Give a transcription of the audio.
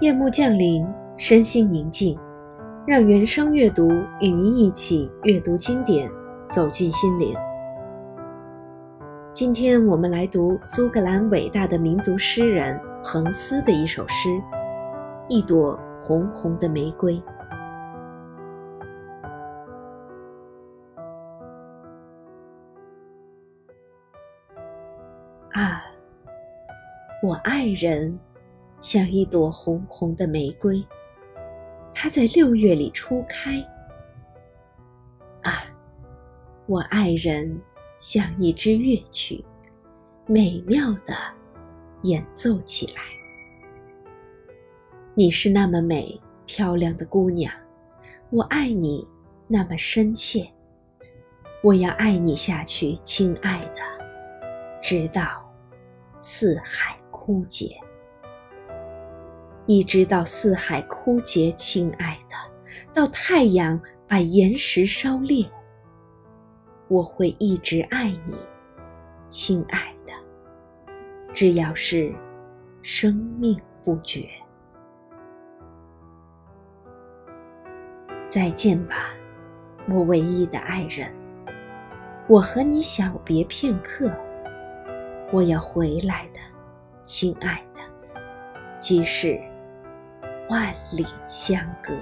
夜幕降临，身心宁静，让原声阅读与您一起阅读经典，走进心灵。今天我们来读苏格兰伟大的民族诗人彭斯的一首诗《一朵红红的玫瑰》。啊，我爱人。像一朵红红的玫瑰，它在六月里初开。啊，我爱人像一支乐曲，美妙的演奏起来。你是那么美漂亮的姑娘，我爱你那么深切，我要爱你下去，亲爱的，直到四海枯竭。一直到四海枯竭，亲爱的，到太阳把岩石烧裂，我会一直爱你，亲爱的，只要是生命不绝。再见吧，我唯一的爱人，我和你小别片刻，我要回来的，亲爱的，即使。万里相隔。